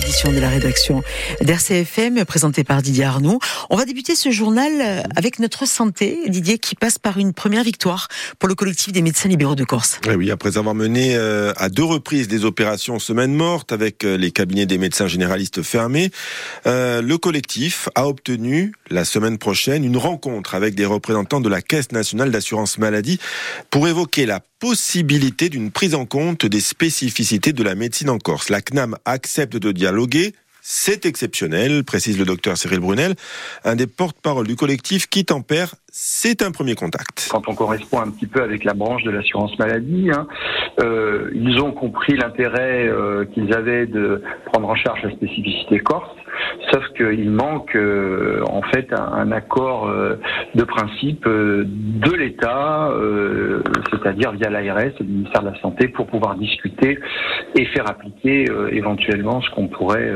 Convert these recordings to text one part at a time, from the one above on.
édition de la rédaction d'RCFM présentée par Didier Arnaud. On va débuter ce journal euh, avec notre santé, Didier, qui passe par une première victoire pour le collectif des médecins libéraux de Corse. Eh oui, après avoir mené euh, à deux reprises des opérations semaine morte avec euh, les cabinets des médecins généralistes fermés, le collectif a obtenu la semaine prochaine une rencontre avec des représentants de la Caisse nationale d'assurance maladie pour évoquer la possibilité d'une prise en compte des spécificités de la médecine en Corse. La CNAM accepte de dialoguer. C'est exceptionnel, précise le docteur Cyril Brunel, un des porte-parole du collectif qui tempère c'est un premier contact. Quand on correspond un petit peu avec la branche de l'assurance maladie, hein, euh, ils ont compris l'intérêt euh, qu'ils avaient de prendre en charge la spécificité corse, sauf qu'il manque euh, en fait un, accord euh, de principe euh, de l'État, c'est-à-dire via l'ARS le ministère de la Santé, pour pouvoir discuter et faire appliquer éventuellement ce qu'on pourrait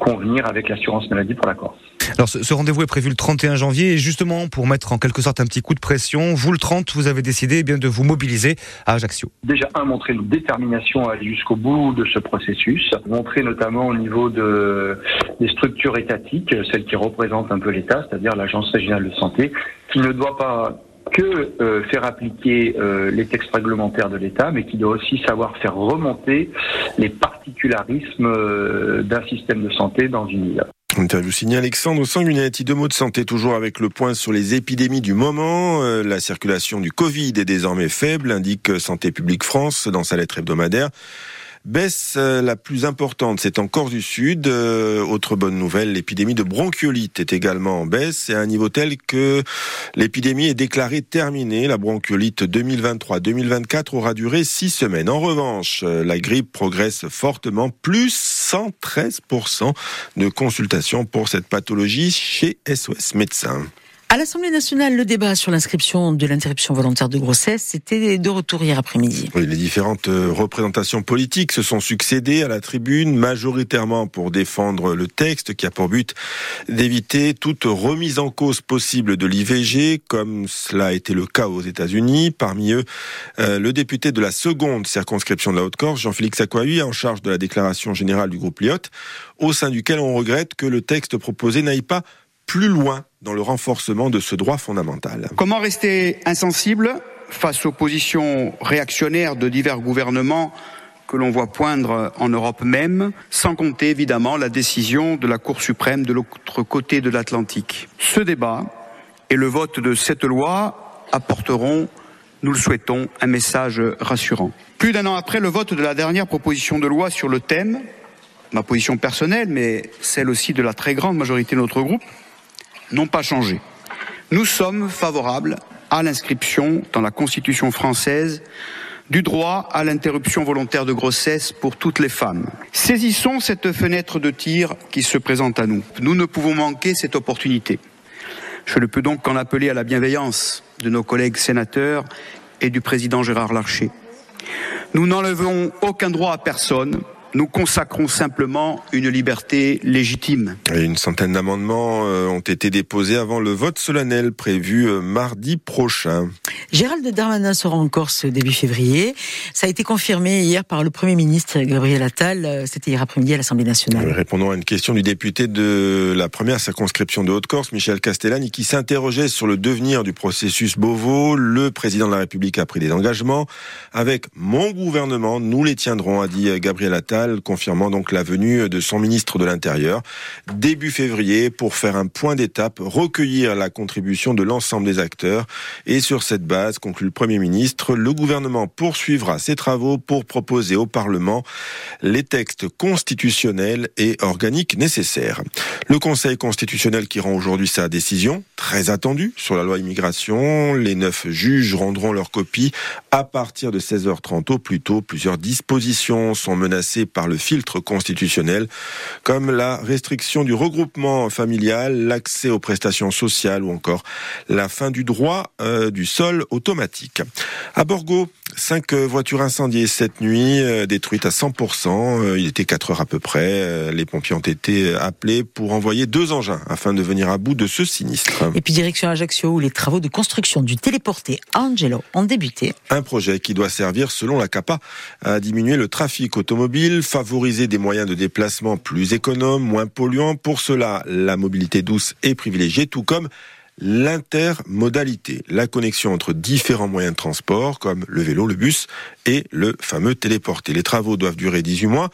convenir avec l'assurance maladie pour la Corse. Alors ce, rendez-vous est prévu le 31 janvier et justement pour mettre en quelque sorte un petit coup de pression, vous le 30, vous avez décidé eh bien de vous mobiliser à Ajaccio. Déjà un, montrer une détermination à aller jusqu'au bout de ce processus, montrer notamment au niveau de, des structures étatiques, celles qui représentent un peu l'État, c'est-à-dire l'Agence régionale de santé, qui ne doit pas que euh, faire appliquer euh, les textes réglementaires de l'État, mais qui doit aussi savoir faire remonter les particularismes euh, d'un système de santé dans une île. Interview signé Alexandre Sanguinetti. Deux mots de santé, toujours avec le point sur les épidémies du moment. Euh, la circulation du Covid est désormais faible, indique Santé publique France dans sa lettre hebdomadaire. Baisse euh, la plus importante, c'est en Corse du Sud. Euh, autre bonne nouvelle, l'épidémie de bronchiolite est également en baisse. C'est à un niveau tel que l'épidémie est déclarée terminée. La bronchiolite 2023-2024 aura duré six semaines. En revanche, euh, la grippe progresse fortement, plus 113% de consultations pour cette pathologie chez SOS Médecins. À l'Assemblée nationale, le débat sur l'inscription de l'interruption volontaire de grossesse c'était de retour hier après-midi. Les différentes euh, représentations politiques se sont succédées à la tribune, majoritairement pour défendre le texte qui a pour but d'éviter toute remise en cause possible de l'IVG, comme cela a été le cas aux États-Unis. Parmi eux, euh, le député de la seconde circonscription de la Haute-Corse, Jean-Félix Acquahui, en charge de la déclaration générale du groupe Lyot, au sein duquel on regrette que le texte proposé n'aille pas plus loin dans le renforcement de ce droit fondamental. Comment rester insensible face aux positions réactionnaires de divers gouvernements que l'on voit poindre en Europe même, sans compter évidemment la décision de la Cour suprême de l'autre côté de l'Atlantique? Ce débat et le vote de cette loi apporteront, nous le souhaitons, un message rassurant. Plus d'un an après le vote de la dernière proposition de loi sur le thème, ma position personnelle, mais celle aussi de la très grande majorité de notre groupe, n'ont pas changé. Nous sommes favorables à l'inscription dans la Constitution française du droit à l'interruption volontaire de grossesse pour toutes les femmes. Saisissons cette fenêtre de tir qui se présente à nous. Nous ne pouvons manquer cette opportunité. Je ne peux donc qu'en appeler à la bienveillance de nos collègues sénateurs et du président Gérard Larcher. Nous n'enlevons aucun droit à personne, nous consacrons simplement une liberté légitime. une centaine d'amendements euh, ont été déposés avant le vote solennel prévu euh, mardi prochain. Gérald Darmanin sera en Corse début février. Ça a été confirmé hier par le Premier ministre Gabriel Attal. Euh, c'était hier après-midi à l'Assemblée nationale. Répondant à une question du député de la première circonscription de Haute-Corse, Michel Castellani, qui s'interrogeait sur le devenir du processus Beauvau, le président de la République a pris des engagements. Avec mon gouvernement, nous les tiendrons, a dit Gabriel Attal confirmant donc la venue de son ministre de l'Intérieur début février pour faire un point d'étape, recueillir la contribution de l'ensemble des acteurs. Et sur cette base, conclut le Premier ministre, le gouvernement poursuivra ses travaux pour proposer au Parlement les textes constitutionnels et organiques nécessaires. Le Conseil constitutionnel qui rend aujourd'hui sa décision, très attendue, sur la loi immigration. Les neuf juges rendront leur copie à partir de 16h30 au plus tôt. Plusieurs dispositions sont menacées par le filtre constitutionnel, comme la restriction du regroupement familial, l'accès aux prestations sociales ou encore la fin du droit euh, du sol automatique. À Borgo, Cinq voitures incendiées cette nuit, détruites à 100%. Il était 4 heures à peu près. Les pompiers ont été appelés pour envoyer deux engins afin de venir à bout de ce sinistre. Et puis direction Ajaccio où les travaux de construction du téléporté Angelo ont débuté. Un projet qui doit servir, selon la CAPA, à diminuer le trafic automobile, favoriser des moyens de déplacement plus économes, moins polluants. Pour cela, la mobilité douce est privilégiée, tout comme l'intermodalité, la connexion entre différents moyens de transport comme le vélo, le bus et le fameux téléporté. Les travaux doivent durer 18 mois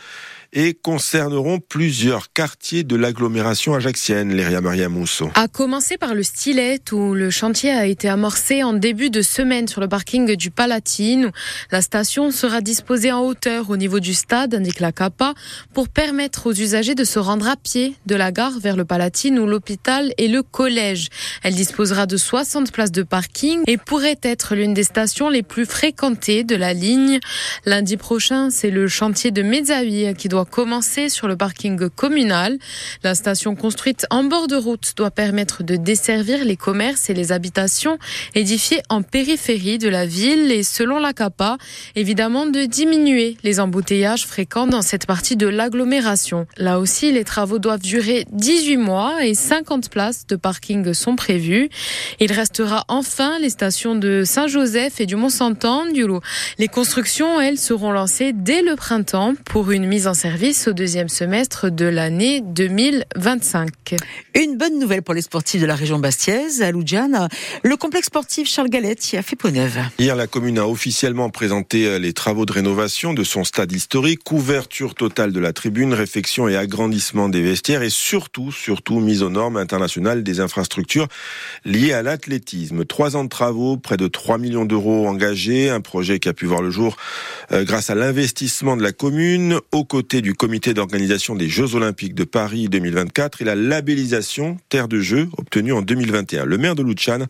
et concerneront plusieurs quartiers de l'agglomération ajaxienne, Léria Maria Mousseau. A commencer par le Stylet, où le chantier a été amorcé en début de semaine sur le parking du Palatine. La station sera disposée en hauteur au niveau du stade, indique la CAPA, pour permettre aux usagers de se rendre à pied de la gare vers le Palatine ou l'hôpital et le collège. Elle disposera de 60 places de parking et pourrait être l'une des stations les plus fréquentées de la ligne. Lundi prochain, c'est le chantier de Mezzaï qui doit commencer sur le parking communal. La station construite en bord de route doit permettre de desservir les commerces et les habitations édifiées en périphérie de la ville et selon la CAPA, évidemment de diminuer les embouteillages fréquents dans cette partie de l'agglomération. Là aussi, les travaux doivent durer 18 mois et 50 places de parking sont prévues. Il restera enfin les stations de Saint-Joseph et du Mont-Santan. Les constructions, elles, seront lancées dès le printemps pour une mise en service service au deuxième semestre de l'année 2025. Une bonne nouvelle pour les sportifs de la région bastiaise, à Loudjane. Le complexe sportif Charles Galette y a fait peau neuve. Hier, la commune a officiellement présenté euh, les travaux de rénovation de son stade historique, couverture totale de la tribune, réfection et agrandissement des vestiaires et surtout, surtout mise aux normes internationales des infrastructures liées à l'athlétisme. Trois ans de travaux, près de 3 millions d'euros engagés, un projet qui a pu voir le jour euh, grâce à l'investissement de la commune aux côtés du comité d'organisation des Jeux Olympiques de Paris 2024 et la labellisation Terre de Jeux obtenue en 2021. Le maire de Luchan,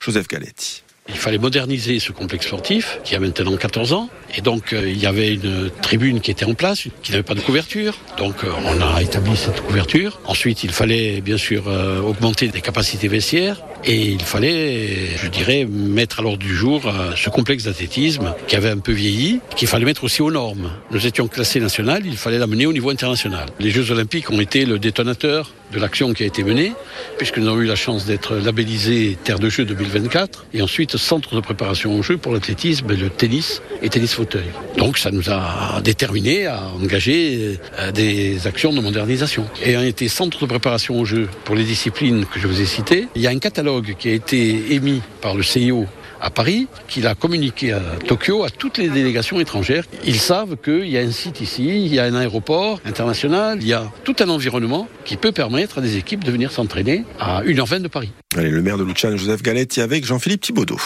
Joseph Galetti. Il fallait moderniser ce complexe sportif qui a maintenant 14 ans. Et donc euh, il y avait une tribune qui était en place, qui n'avait pas de couverture. Donc euh, on a établi cette couverture. Ensuite il fallait bien sûr euh, augmenter les capacités vestiaires. Et il fallait, je dirais, mettre à l'ordre du jour ce complexe d'athlétisme qui avait un peu vieilli, qu'il fallait mettre aussi aux normes. Nous étions classés national, il fallait l'amener au niveau international. Les Jeux Olympiques ont été le détonateur de l'action qui a été menée, puisque nous avons eu la chance d'être labellisés Terre de Jeux 2024, et ensuite centre de préparation aux Jeux pour l'athlétisme, le tennis et tennis fauteuil. Donc ça nous a déterminés à engager euh, des actions de modernisation. Ayant été centre de préparation aux Jeux pour les disciplines que je vous ai citées, il y a un catalogue qui a été émis par le CIO à Paris, qu'il a communiqué à Tokyo à toutes les délégations étrangères. Ils savent qu'il y a un site ici, il y a un aéroport international, il y a tout un environnement qui peut permettre à des équipes de venir s'entraîner à 1h20 de Paris. Allez, le maire de Luchan, Joseph Galetti, avec Jean-Philippe Thibaudot.